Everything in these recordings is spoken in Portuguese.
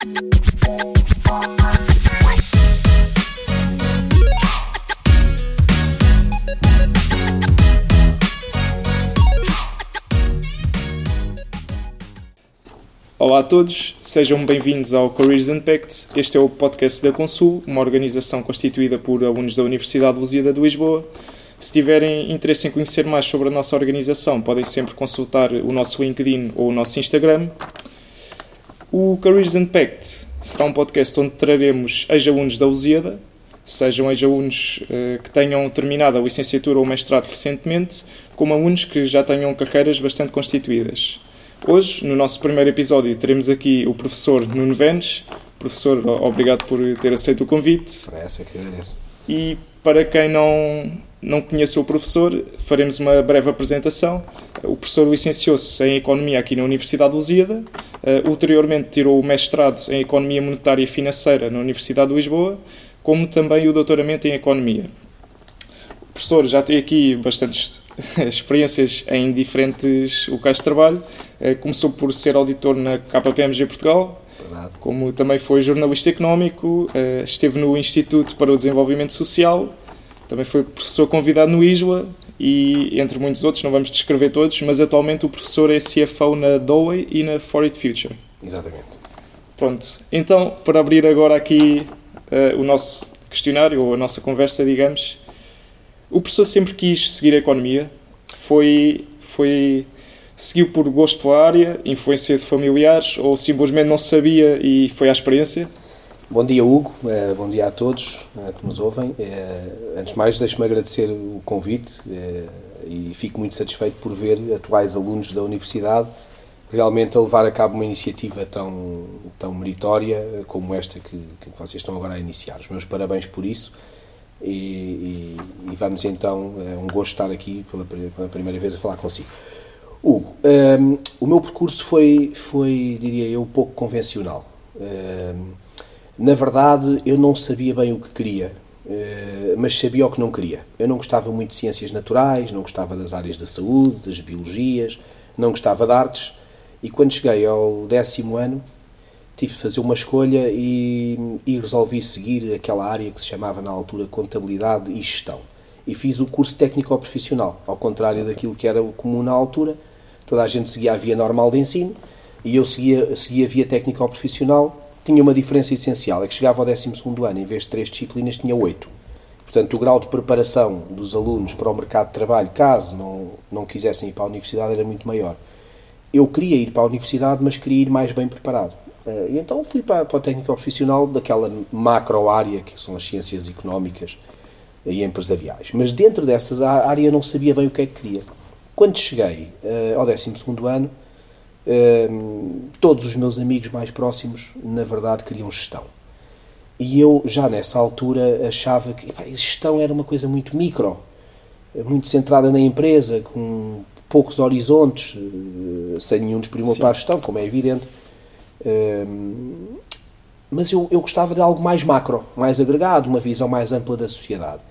Olá a todos, sejam bem-vindos ao Careers Impact. Este é o podcast da Consul, uma organização constituída por alunos da Universidade de Lusíada de Lisboa. Se tiverem interesse em conhecer mais sobre a nossa organização, podem sempre consultar o nosso LinkedIn ou o nosso Instagram. O Careers Impact será um podcast onde traremos ex-alunos da Lusíada, sejam ex-alunos eh, que tenham terminado a licenciatura ou mestrado recentemente, como alunos que já tenham carreiras bastante constituídas. Hoje, no nosso primeiro episódio, teremos aqui o professor Nuno Venes. Professor, obrigado por ter aceito o convite. Essa que agradeço. E para quem não, não conhece o professor, faremos uma breve apresentação. O professor licenciou-se em Economia aqui na Universidade de Lusíada. Uh, ulteriormente tirou o mestrado em Economia Monetária e Financeira na Universidade de Lisboa, como também o doutoramento em Economia. O professor já tem aqui bastantes experiências em diferentes locais de trabalho. Eh, começou por ser auditor na KPMG Portugal, Verdade. como também foi jornalista económico, eh, esteve no Instituto para o Desenvolvimento Social, também foi professor convidado no ISWA e entre muitos outros, não vamos descrever todos, mas atualmente o professor é CFO na Doway e na For It Future. Exatamente. Pronto, então, para abrir agora aqui uh, o nosso questionário, ou a nossa conversa, digamos, o professor sempre quis seguir a economia, foi, foi seguiu por gosto pela área, influência de familiares, ou simplesmente não sabia e foi à experiência? Bom dia, Hugo. Uh, bom dia a todos uh, que nos ouvem. Uh, antes de mais, deixe-me agradecer o convite e fico muito satisfeito por ver atuais alunos da Universidade realmente a levar a cabo uma iniciativa tão, tão meritória como esta que, que vocês estão agora a iniciar. Os meus parabéns por isso e, e, e, vamos então, é um gosto estar aqui pela, pela primeira vez a falar consigo. Hugo, um, o meu percurso foi, foi, diria eu, pouco convencional. Um, na verdade, eu não sabia bem o que queria, uh, mas sabia o que não queria. Eu não gostava muito de ciências naturais, não gostava das áreas da saúde, das biologias, não gostava de artes, e quando cheguei ao décimo ano, tive de fazer uma escolha e, e, resolvi seguir aquela área que se chamava na altura Contabilidade e Gestão. E fiz o curso técnico-profissional, ao contrário daquilo que era o comum na altura. Toda a gente seguia a via normal de ensino e eu seguia, seguia a via técnico-profissional. Tinha uma diferença essencial, é que chegava ao 12 ano, em vez de três disciplinas, tinha oito. Portanto, o grau de preparação dos alunos para o mercado de trabalho, caso não, não quisessem ir para a universidade, era muito maior. Eu queria ir para a universidade, mas queria ir mais bem preparado. Eh, e então fui para, para o técnico profissional daquela macro área que são as ciências económicas e empresariais. Mas dentro dessas área não sabia bem o que é que queria. Quando cheguei uh, ao 12 ano, todos os meus amigos mais próximos, na verdade, queriam gestão. E eu, já nessa altura, achava que gestão era uma coisa muito micro, muito centrada na empresa, com poucos horizontes, sem nenhum desprimor para a gestão, como é evidente mas eu, eu gostava de algo mais macro, mais agregado, uma visão mais ampla da sociedade.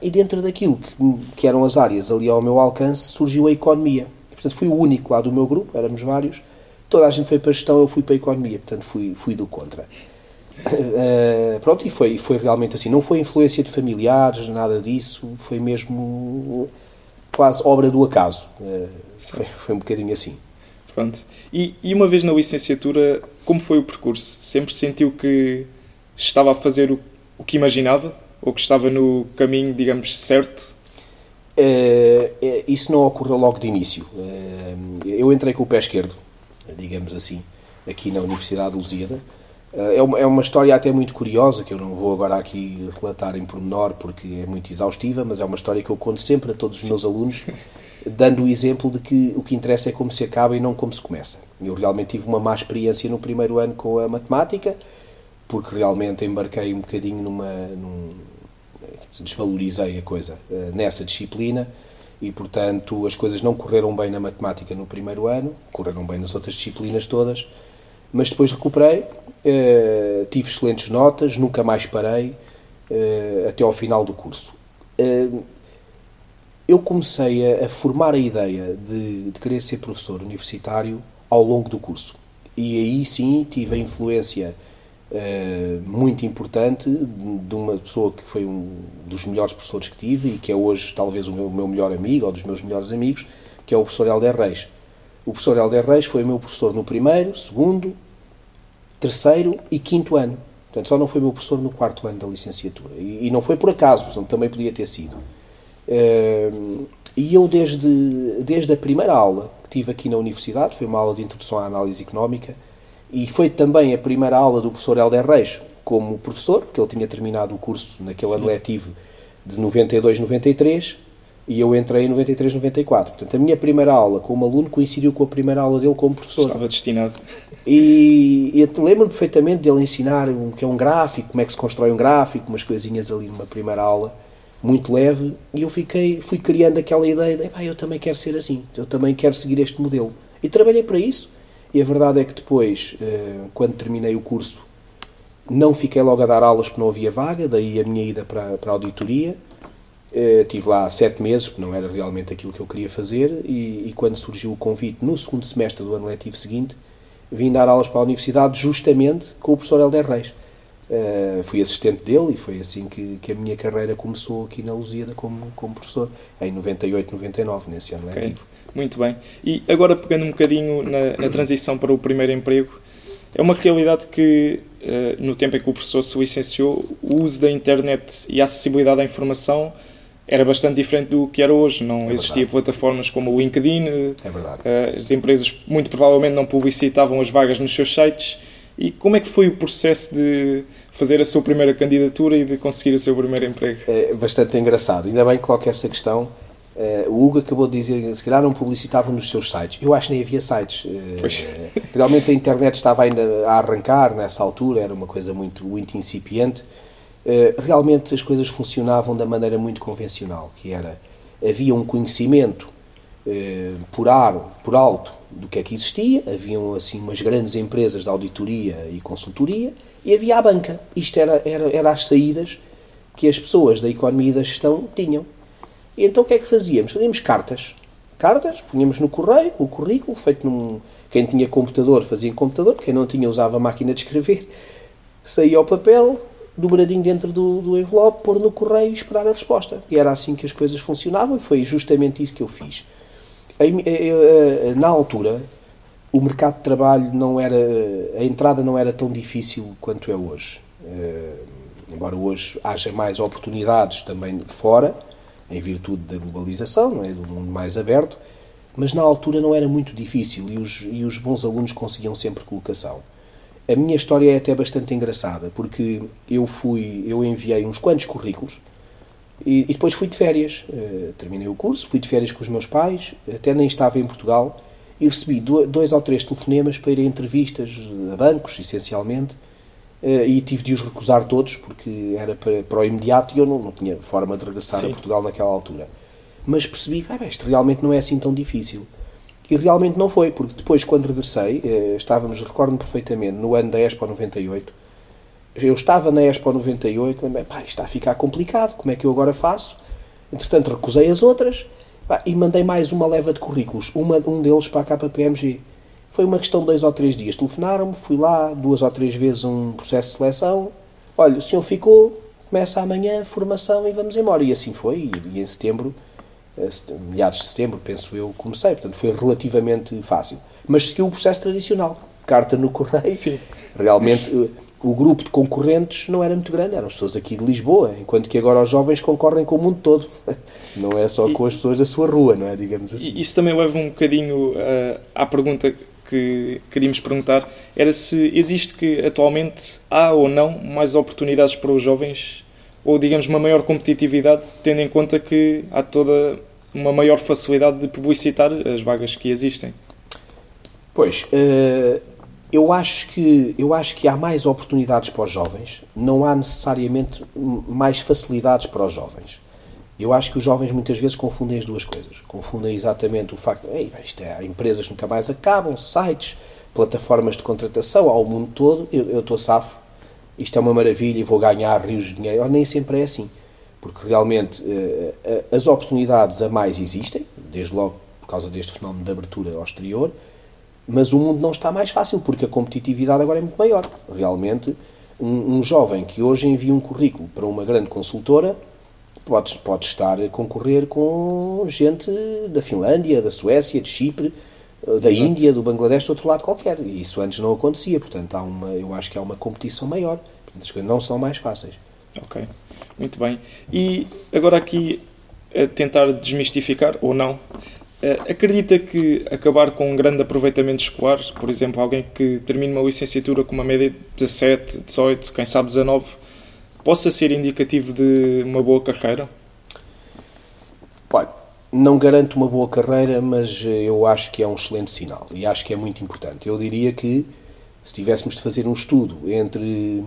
E dentro daquilo que, que eram as áreas ali ao meu alcance, surgiu a economia. Portanto, fui o único lá do meu grupo, éramos vários. Toda a gente foi para a gestão, eu fui para a economia. Portanto, fui, fui do contra. Uh, pronto, e foi, foi realmente assim. Não foi influência de familiares, nada disso. Foi mesmo quase obra do acaso. Uh, foi, foi um bocadinho assim. Pronto. E, e, uma vez na licenciatura, como foi o percurso? Sempre sentiu que estava a fazer o, o que imaginava? Ou que estava no caminho, digamos, certo? É, isso não ocorreu logo de início. É, eu entrei com o pé esquerdo, digamos assim, aqui na Universidade de Lusíada. É uma, é uma história até muito curiosa, que eu não vou agora aqui relatar em pormenor porque é muito exaustiva, mas é uma história que eu conto sempre a todos os meus alunos dando o exemplo de que o que interessa é como se acaba e não como se começa. Eu realmente tive uma má experiência no primeiro ano com a matemática, porque realmente embarquei um bocadinho numa. Num, desvalorizei a coisa eh, nessa disciplina e, portanto, as coisas não correram bem na matemática no primeiro ano, correram bem nas outras disciplinas todas, mas depois recuperei, eh, tive excelentes notas, nunca mais parei eh, até ao final do curso eu comecei a, formar a ideia de, de, querer ser professor universitário ao longo do curso. e aí sim tive a influência uh, muito importante de uma pessoa que foi um dos melhores professores que tive e que é hoje talvez o meu, meu melhor amigo ou dos meus melhores amigos, que é o professor Helder Reis. O professor Helder Reis foi o meu professor no primeiro, segundo, terceiro e quinto ano. Portanto, só não foi meu professor no quarto ano da licenciatura. E, e não foi por acaso, portanto, também podia ter sido. Uh, e eu, desde, desde a primeira aula que tive aqui na universidade, foi uma aula de introdução à análise económica, e foi também a primeira aula do professor Helder Reis como professor, porque ele tinha terminado o curso naquele Sim. ano letivo de 92, 93, e eu entrei em 93, 94. Portanto, a minha primeira aula como aluno coincidiu com a primeira aula dele como professor. Estava destinado. E, e lembro-me perfeitamente dele ensinar o que é um gráfico, como é que se constrói um gráfico, umas coisinhas ali numa primeira aula muito leve e eu fiquei, fui criando aquela ideia de eu também quero ser assim, eu também quero seguir este modelo. E trabalhei para isso. E a verdade é que depois, eh, quando terminei o curso, não fiquei logo a dar aulas porque não havia vaga, daí a minha ida para, para a auditoria. Uh, tive lá sete meses, porque não era realmente aquilo que eu queria fazer, e, e, quando surgiu o convite, no segundo semestre do ano letivo seguinte, vim dar aulas para a universidade justamente com o professor Helder Reis. Uh, fui assistente dele e foi assim que, que a minha carreira começou aqui na Lusíada como, como professor, em 98, 99, nesse ano okay. letivo. Muito bem. E agora pegando um bocadinho na, na transição para o primeiro emprego, é uma realidade que, uh, no tempo em que o professor se licenciou, o uso da internet e a acessibilidade à informação era bastante diferente do que era hoje. Não é existia plataformas como o LinkedIn. É verdade. Uh, as empresas muito provavelmente não publicitavam as vagas nos seus sites. E como é que foi o processo de fazer a sua primeira candidatura e de conseguir o seu primeiro emprego. É bastante engraçado. Ainda bem que coloca essa questão. Uh, o Hugo acabou de dizer se calhar não publicitavam nos seus sites. Eu acho que nem havia sites. Uh, realmente a internet estava ainda a arrancar nessa altura, era uma coisa muito, muito incipiente. Uh, realmente as coisas funcionavam da maneira muito convencional, que era havia um conhecimento por ar, por alto do que é que existia, haviam assim umas grandes empresas de auditoria e consultoria e havia a banca. Isto era, era, era as saídas que as pessoas da economia e da gestão tinham. E então o que é que fazíamos? Fazíamos cartas. Cartas, punhamos no correio, o currículo, feito num. Quem tinha computador fazia em computador, quem não tinha usava a máquina de escrever, saía ao papel, dobradinho dentro do, do envelope, pôr no correio e esperar a resposta. E era assim que as coisas funcionavam e foi justamente isso que eu fiz. Na altura, o mercado de trabalho não era a entrada não era tão difícil quanto é hoje. Embora hoje haja mais oportunidades também fora em virtude da globalização não é? Do mundo mais aberto mas na altura não era muito difícil e os, e os bons alunos conseguiam sempre colocação. A minha história é até bastante engraçada porque eu fui eu enviei uns quantos currículos e, e depois fui de férias uh, terminei o curso fui de férias com os meus pais até nem estava em Portugal e recebi dois ou três telefonemas para ir a entrevistas a bancos, essencialmente, eh, e tive de os recusar todos porque era para, para o imediato e eu não, não tinha forma de regressar Sim. a Portugal naquela altura. Mas percebi que ah, isto realmente não é assim tão difícil. E realmente não foi, porque depois, quando regressei, eh, estávamos, recordo-me perfeitamente, no ano da Expo 98, eu estava na Expo 98, lembrei, pá, isto está a ficar complicado, como é que eu agora faço? Entretanto, recusei as outras e mandei mais uma leva de currículos, uma, um deles para a KPMG. Foi uma questão de dois ou três dias. Telefonaram-me, fui lá duas ou três vezes um processo de seleção. Olha, o senhor ficou, começa amanhã, formação e vamos embora. E assim foi. E, e em setembro, eh, meados de setembro, penso eu, comecei. Portanto, foi relativamente fácil. Mas seguiu o processo tradicional. Carta no correio. Sim. Realmente eh, o grupo de concorrentes não era muito grande, eram as pessoas aqui de Lisboa, enquanto que agora os jovens concorrem com o mundo todo. Não é só com as pessoas da sua rua, não é? Digamos assim. Isso também leva um bocadinho uh, à pergunta que queríamos perguntar: era se existe que atualmente há ou não mais oportunidades para os jovens, ou digamos uma maior competitividade, tendo em conta que há toda uma maior facilidade de publicitar as vagas que existem? Pois, uh, eu acho que eu acho que há mais oportunidades para os jovens, não há necessariamente mais facilidades para os jovens. Eu acho que os jovens muitas vezes confundem as duas coisas. Confundem exatamente o facto de isto é, empresas nunca mais acabam, sites, plataformas de contratação ao mundo todo. Eu, eu estou safo, isto é uma maravilha e vou ganhar rios de dinheiro. Nem sempre é assim, porque realmente eh, eh, as oportunidades a mais existem, desde logo por causa deste fenómeno de abertura ao exterior mas o mundo não está mais fácil, porque a competitividade agora é muito maior. Realmente, um, um jovem que hoje envia um currículo para uma grande consultora pode, pode estar a concorrer com gente da Finlândia, da Suécia, de Chipre, da Exato. Índia, do Bangladesh, de outro lado qualquer. E isso antes não acontecia, portanto, há uma, eu acho que há uma competição maior. As coisas não são mais fáceis. Ok, muito bem. E agora aqui, a tentar desmistificar, ou não, eh, acredita que acabar com um grande aproveitamento escolar, por exemplo, alguém que termine uma licenciatura com uma média de 17, 18, quem sabe 19, possa ser indicativo de uma boa carreira? Olha, não garanto uma boa carreira, mas eu acho que é um excelente sinal e acho que é muito importante. Eu diria que se tivéssemos de fazer um estudo entre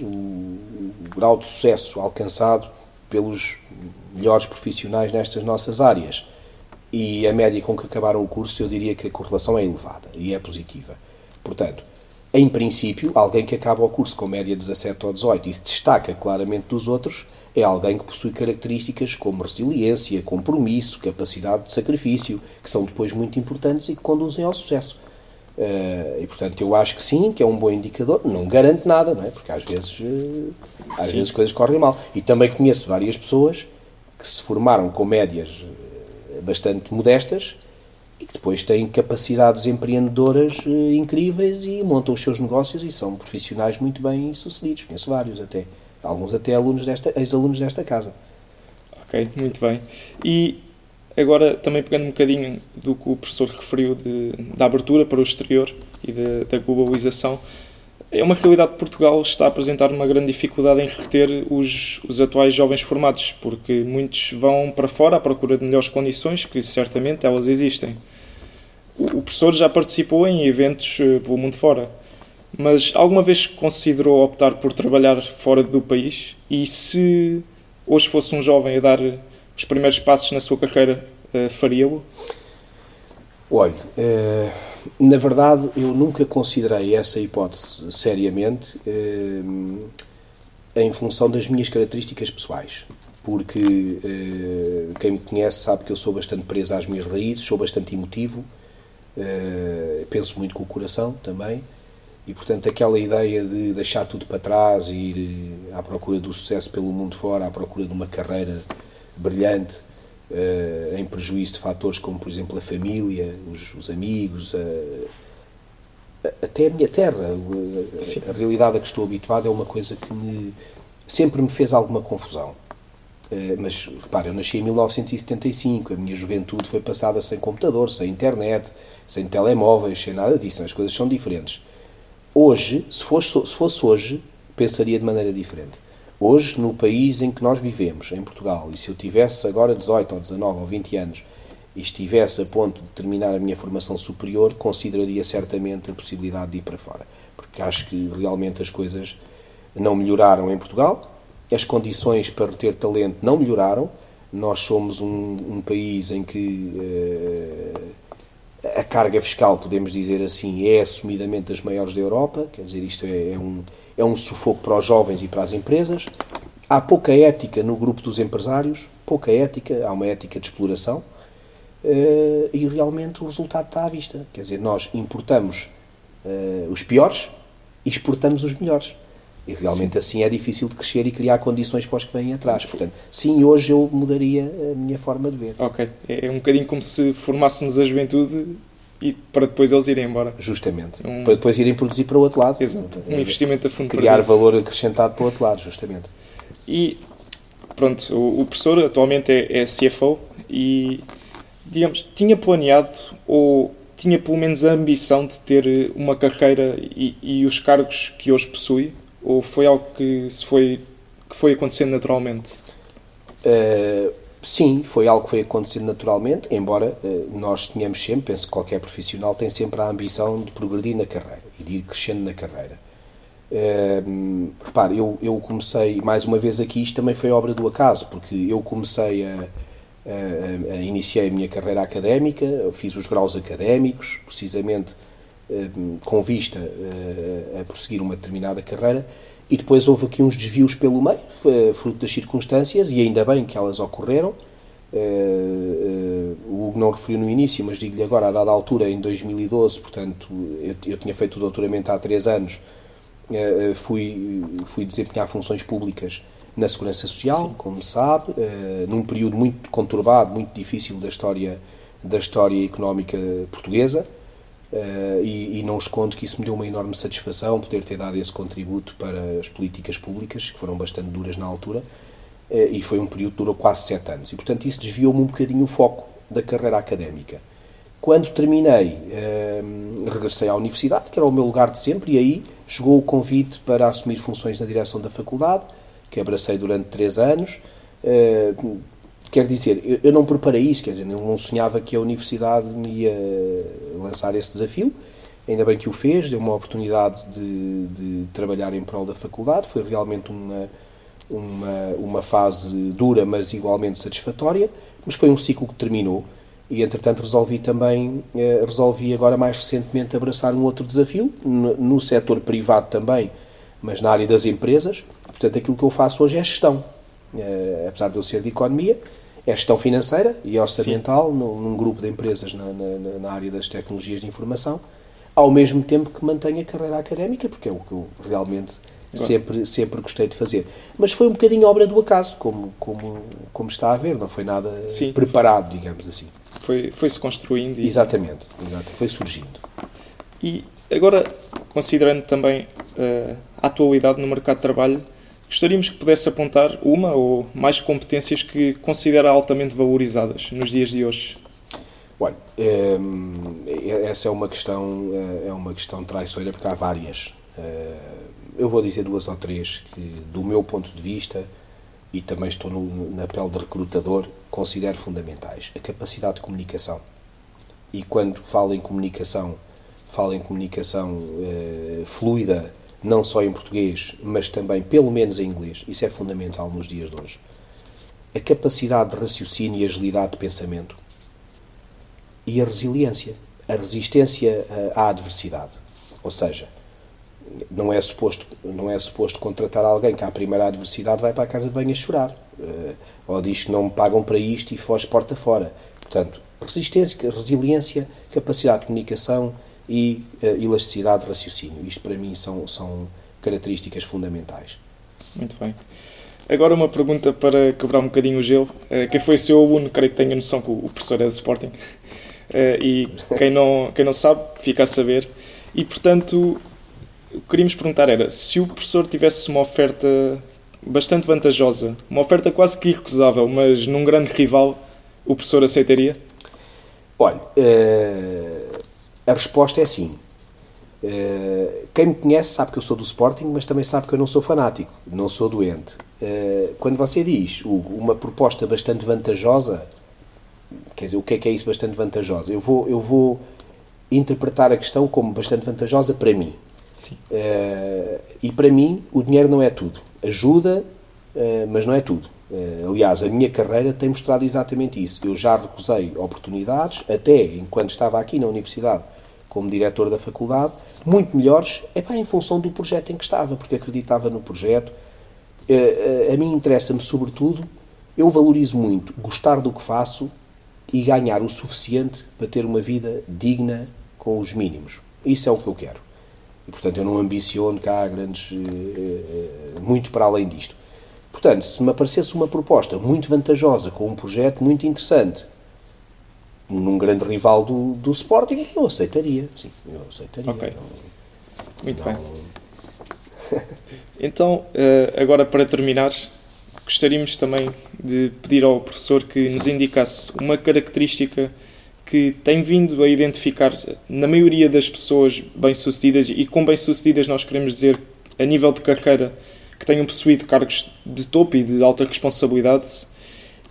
o grau de sucesso alcançado pelos melhores profissionais nestas nossas áreas e a média com que acabaram o curso, eu diria que a correlação é elevada e é positiva. Portanto, em princípio, alguém que acaba o curso com média 17 ou 18 e se destaca claramente dos outros, é alguém que possui características como resiliência, compromisso, capacidade de sacrifício, que são depois muito importantes e que conduzem ao sucesso. Uh, e portanto eu acho que sim, que é um bom indicador. Não garante nada, não é? Porque às vezes, uh, às vezes coisas correm mal. E também conheço várias pessoas que se formaram com médias bastante modestas e que depois têm capacidades empreendedoras uh, incríveis e montam os seus negócios e são profissionais muito bem sucedidos. Conheço vários até, alguns até alunos desta, ex-alunos desta casa. Ok, muito bem. E agora também pegando um bocadinho do que o professor referiu de, da abertura para o exterior e da globalização, é uma realidade que Portugal está a apresentar uma grande dificuldade em reter os, os atuais jovens formados, porque muitos vão para fora à procura de melhores condições, que certamente elas existem. O, o professor já participou em eventos uh, pelo mundo fora, mas alguma vez considerou optar por trabalhar fora do país? E se hoje fosse um jovem a dar os primeiros passos na sua carreira, uh, faria-lo? Olhe, uh, na verdade eu nunca considerei essa hipótese seriamente uh, em função das minhas características pessoais. Porque uh, quem me conhece sabe que eu sou bastante preso às minhas raízes, sou bastante emotivo, penso muito com o coração também, e portanto aquela ideia de deixar tudo para trás e ir à procura do sucesso pelo mundo fora, à procura de uma carreira brilhante, uh, em prejuízo de fatores como, por exemplo, a família, os, os amigos, a, a, até a minha terra. A, a, realidade a que estou habituado é uma coisa que me, sempre me fez alguma confusão. Uh, mas, repare, eu nasci em 1975, a minha juventude foi passada sem computador, sem internet, sem telemóveis, sem nada disso. As coisas são diferentes. Hoje, se fosse, se fosse hoje, pensaria de maneira diferente. Hoje, no país em que nós vivemos, em Portugal, e se eu tivesse agora 18 ou 19 ou 20 anos e estivesse a ponto de terminar a minha formação superior, consideraria certamente a possibilidade de ir para fora. Porque acho que realmente as coisas não melhoraram em Portugal, as condições para reter talento não melhoraram. Nós somos um, um país em que uh, a carga fiscal, podemos dizer assim, é assumidamente das maiores da Europa, quer dizer, isto é, é um é um sufoco para os jovens e para as empresas. Há pouca ética no grupo dos empresários, pouca ética, há uma ética de exploração eh, e realmente o resultado está à vista. Quer dizer, nós importamos eh, os piores e exportamos os melhores. E realmente sim. assim é difícil de crescer e criar condições para os que vêm atrás. Portanto, sim, hoje eu mudaria a minha forma de ver. Ok. É um bocadinho como se formássemos a juventude e para depois eles irem embora. Justamente. Um... Para depois irem produzir para o outro lado. Exato. Um investimento a fundo Criar perdido. valor acrescentado para o outro lado, justamente. E pronto, o, o professor atualmente é, é CFO e, digamos, tinha planeado ou tinha pelo menos a ambição de ter uma carreira e, e os cargos que hoje possui? Ou foi algo que, se foi, que foi acontecendo naturalmente? Uh, Sim, foi algo que foi acontecendo naturalmente, embora uh, nós tenhamos sempre, penso que qualquer profissional tem sempre a ambição de progredir na carreira e de ir crescendo na carreira. Uh, repare, eu, eu comecei, mais uma vez aqui, isto também foi obra do acaso, porque eu comecei a, a, iniciei a minha carreira académica, fiz os graus académicos, precisamente com vista uh, a prosseguir uma determinada carreira, e depois houve aqui uns desvios pelo meio, fruto das circunstâncias, e ainda bem que elas ocorreram. Uh, o Hugo não referiu no início, mas digo-lhe agora, a dada altura, em 2012, portanto, eu, eu tinha feito o doutoramento há três anos, fui, fui desempenhar funções públicas na Segurança Social, Sim. como sabe, num período muito conturbado, muito difícil da história, da história económica portuguesa, uh, e, e, não escondo que isso me deu uma enorme satisfação poder ter dado esse contributo para as políticas públicas, que foram bastante duras na altura, uh, e foi um período que durou quase sete anos. E, portanto, isso desviou-me um bocadinho o foco da carreira académica. Quando terminei, regressei à universidade, que era o meu lugar de sempre, e aí chegou o convite para assumir funções na direção da faculdade, que abracei durante três anos. Quer dizer, eu, não preparei isso, quer dizer, não sonhava que a universidade me ia lançar esse desafio. Ainda bem que o fez, deu uma oportunidade de, de trabalhar em prol da faculdade. Foi realmente uma, uma, uma fase dura, mas igualmente satisfatória. Mas foi um ciclo que terminou e entretanto resolvi também eh, resolvi agora mais recentemente abraçar um outro desafio no, no setor privado também mas na área das empresas Portanto, aquilo que eu faço hoje é gestão. Uh, apesar de eu ser de economia, é gestão financeira e orçamental num, num, grupo de empresas na, na, na, área das tecnologias de informação, ao mesmo tempo que mantenho a carreira académica, porque é o que eu realmente sempre, sempre gostei de fazer. Mas foi um bocadinho obra do acaso, como, como, como está a ver, não foi nada Sim. preparado, digamos assim. Foi, foi-se construindo. E... Exatamente, exatamente, foi surgindo. E agora, considerando também uh, a atualidade no mercado de trabalho, Gostaríamos que pudesse apontar uma ou mais competências que considera altamente valorizadas nos dias de hoje. Olha, ehm, essa é uma questão eh, é uma questão traiçoeira porque há várias. Eh, eu vou dizer duas ou três que, do meu ponto de vista, e também estou no, na pele de recrutador, considero fundamentais. A capacidade de comunicação. E quando falo em comunicação, falo em comunicação uh, fluida, não só em português, mas também, pelo menos, em inglês. Isso é fundamental nos dias de hoje. A capacidade de raciocínio e agilidade de pensamento. E a resiliência, a resistência à adversidade. Ou seja, não é suposto, não é suposto contratar alguém que à primeira adversidade vai para a casa de banho a chorar. Eh, ou diz que não me pagam para isto e foge porta fora. Portanto, resistência, resiliência, capacidade de comunicação e uh, elasticidade de raciocínio. Isto para mim são, são características fundamentais. Muito bem. Agora uma pergunta para quebrar um bocadinho o gelo. Uh, quem foi seu aluno, creio que tenha noção que o professor é do Sporting. Uh, e quem não, quem não sabe, fica a saber. E portanto, o que queríamos perguntar era se o professor tivesse uma oferta bastante vantajosa, uma oferta quase que irrecusável, mas num grande rival, o professor aceitaria? Olha, uh, a resposta é sim. Uh, quem me conhece sabe que eu sou do Sporting, mas também sabe que eu não sou fanático, não sou doente. Uh, quando você diz, Hugo, uma proposta bastante vantajosa, quer dizer, o que é que é isso bastante vantajosa? Eu vou, eu vou interpretar a questão como bastante vantajosa para mim. Uh, e para mim, o dinheiro não é tudo. Ajuda, mas não é tudo. Aliás, a minha carreira tem mostrado exatamente isso. Eu já recusei oportunidades, até enquanto estava aqui na universidade como diretor da faculdade, muito melhores, é bem em função do projeto em que estava, porque acreditava no projeto. Eh, eh, a mim interessa-me, sobretudo, eu valorizo muito gostar do que faço e ganhar o suficiente para ter uma vida digna com os mínimos. Isso é o que eu quero. E, portanto, eu não ambiciono cá grandes. Eh, muito para além disto. Portanto, se me aparecesse uma proposta muito vantajosa, com um projeto muito interessante, num grande rival do, do Sporting, eu aceitaria. Sim, eu aceitaria. Ok. Não, Muito não... bem. então, eh, agora para terminar, gostaríamos também de pedir ao professor que Sim. nos indicasse uma característica que tem vindo a identificar na maioria das pessoas bem-sucedidas, e com bem-sucedidas nós queremos dizer a nível de carreira, que tenham possuído cargos de topo e de alta responsabilidade,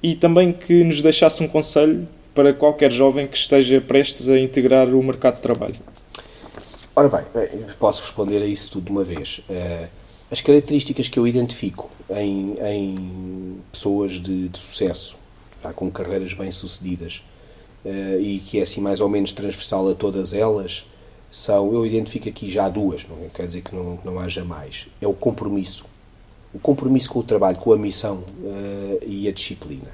e também que nos deixasse um conselho para qualquer jovem que esteja prestes a integrar o mercado de trabalho? Ora bem, posso responder a isso tudo de uma vez. Eh, as características que eu identifico em, em pessoas de, de sucesso, com carreiras bem-sucedidas, eh, e que é assim mais ou menos transversal a todas elas, são, eu identifico aqui já duas, não quer dizer que não, não haja mais. É o compromisso. O compromisso com o trabalho, com a missão uh, e a disciplina.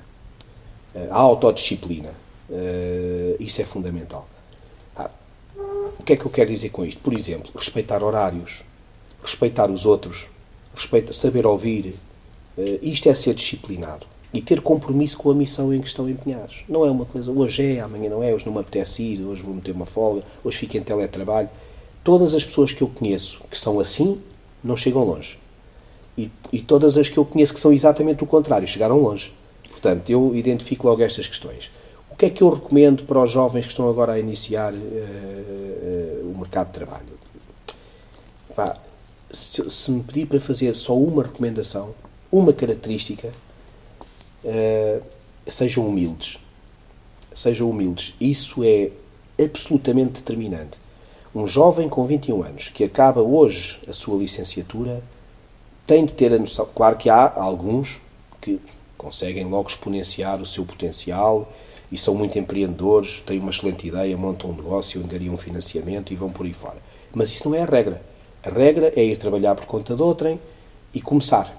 Uh, a autodisciplina. Uh, isso é fundamental. Ah, o que é que eu quero dizer com isto? Por exemplo, respeitar horários, respeitar os outros, respeita, saber ouvir. Isto é ser disciplinado e ter compromisso com a missão em que estão empenhados. Não é uma coisa, hoje é, amanhã não é, hoje não me apetece ir, hoje vou meter uma folga, hoje fico em teletrabalho. Todas as pessoas que eu conheço que são assim, não chegam longe. E, e todas as que eu conheço que são exatamente o contrário, chegaram longe. Portanto, eu identifico logo estas questões. O que é que eu recomendo para os jovens que estão agora a iniciar uh, uh, o mercado de trabalho? Pá, se, se, me pedir para fazer só uma recomendação, uma característica, uh, sejam humildes. Sejam humildes. Isso é absolutamente determinante. Um jovem com 21 anos que acaba hoje a sua licenciatura tem de ter a noção. Claro que há alguns que conseguem logo exponenciar o seu potencial e são muito empreendedores, têm uma excelente ideia, montam um negócio, angariam um financiamento e vão por aí fora. Mas isso não é a regra. A regra é ir trabalhar por conta de outrem e começar.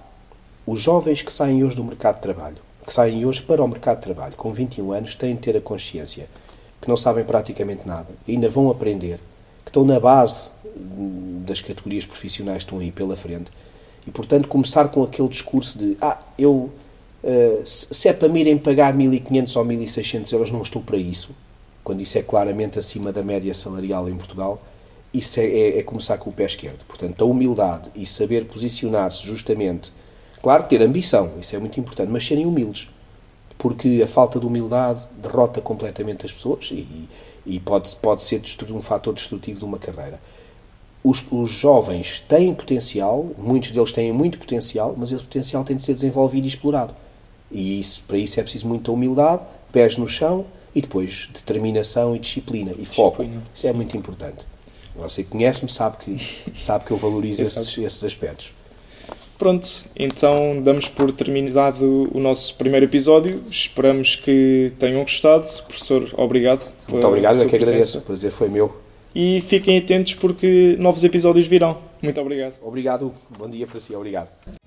Os jovens que saem hoje do mercado de trabalho, que saem hoje para o mercado de trabalho com 21 anos, têm de ter a consciência que não sabem praticamente nada, ainda vão aprender, que estão na base das categorias profissionais que estão aí pela frente. E, portanto, começar com aquele discurso de ah, eu eh, se é para me irem pagar 1.500 ou 1.600 euros, não estou para isso, quando isso é claramente acima da média salarial em Portugal, isso é, é, é começar com o pé esquerdo. Portanto, a humildade e saber posicionar-se justamente, claro, ter ambição, isso é muito importante, mas serem humildes, porque a falta de humildade derrota completamente as pessoas e, e pode, pode ser um fator destrutivo de uma carreira. Os, os, jovens têm potencial, muitos deles têm muito potencial, mas esse potencial tem de ser desenvolvido e explorado. E isso, para isso é preciso muita humildade, pés no chão e depois determinação e disciplina e foco. Isso é muito importante. Você conhece-me, sabe que, sabe que eu valorizo esses, esses aspectos. Pronto, então damos por terminado o nosso primeiro episódio. Esperamos que tenham gostado. Professor, obrigado. Muito obrigado, eu que agradeço. O prazer foi meu. E fiquem atentos porque novos episódios virão. Muito obrigado. Obrigado. Bom dia para si. Obrigado.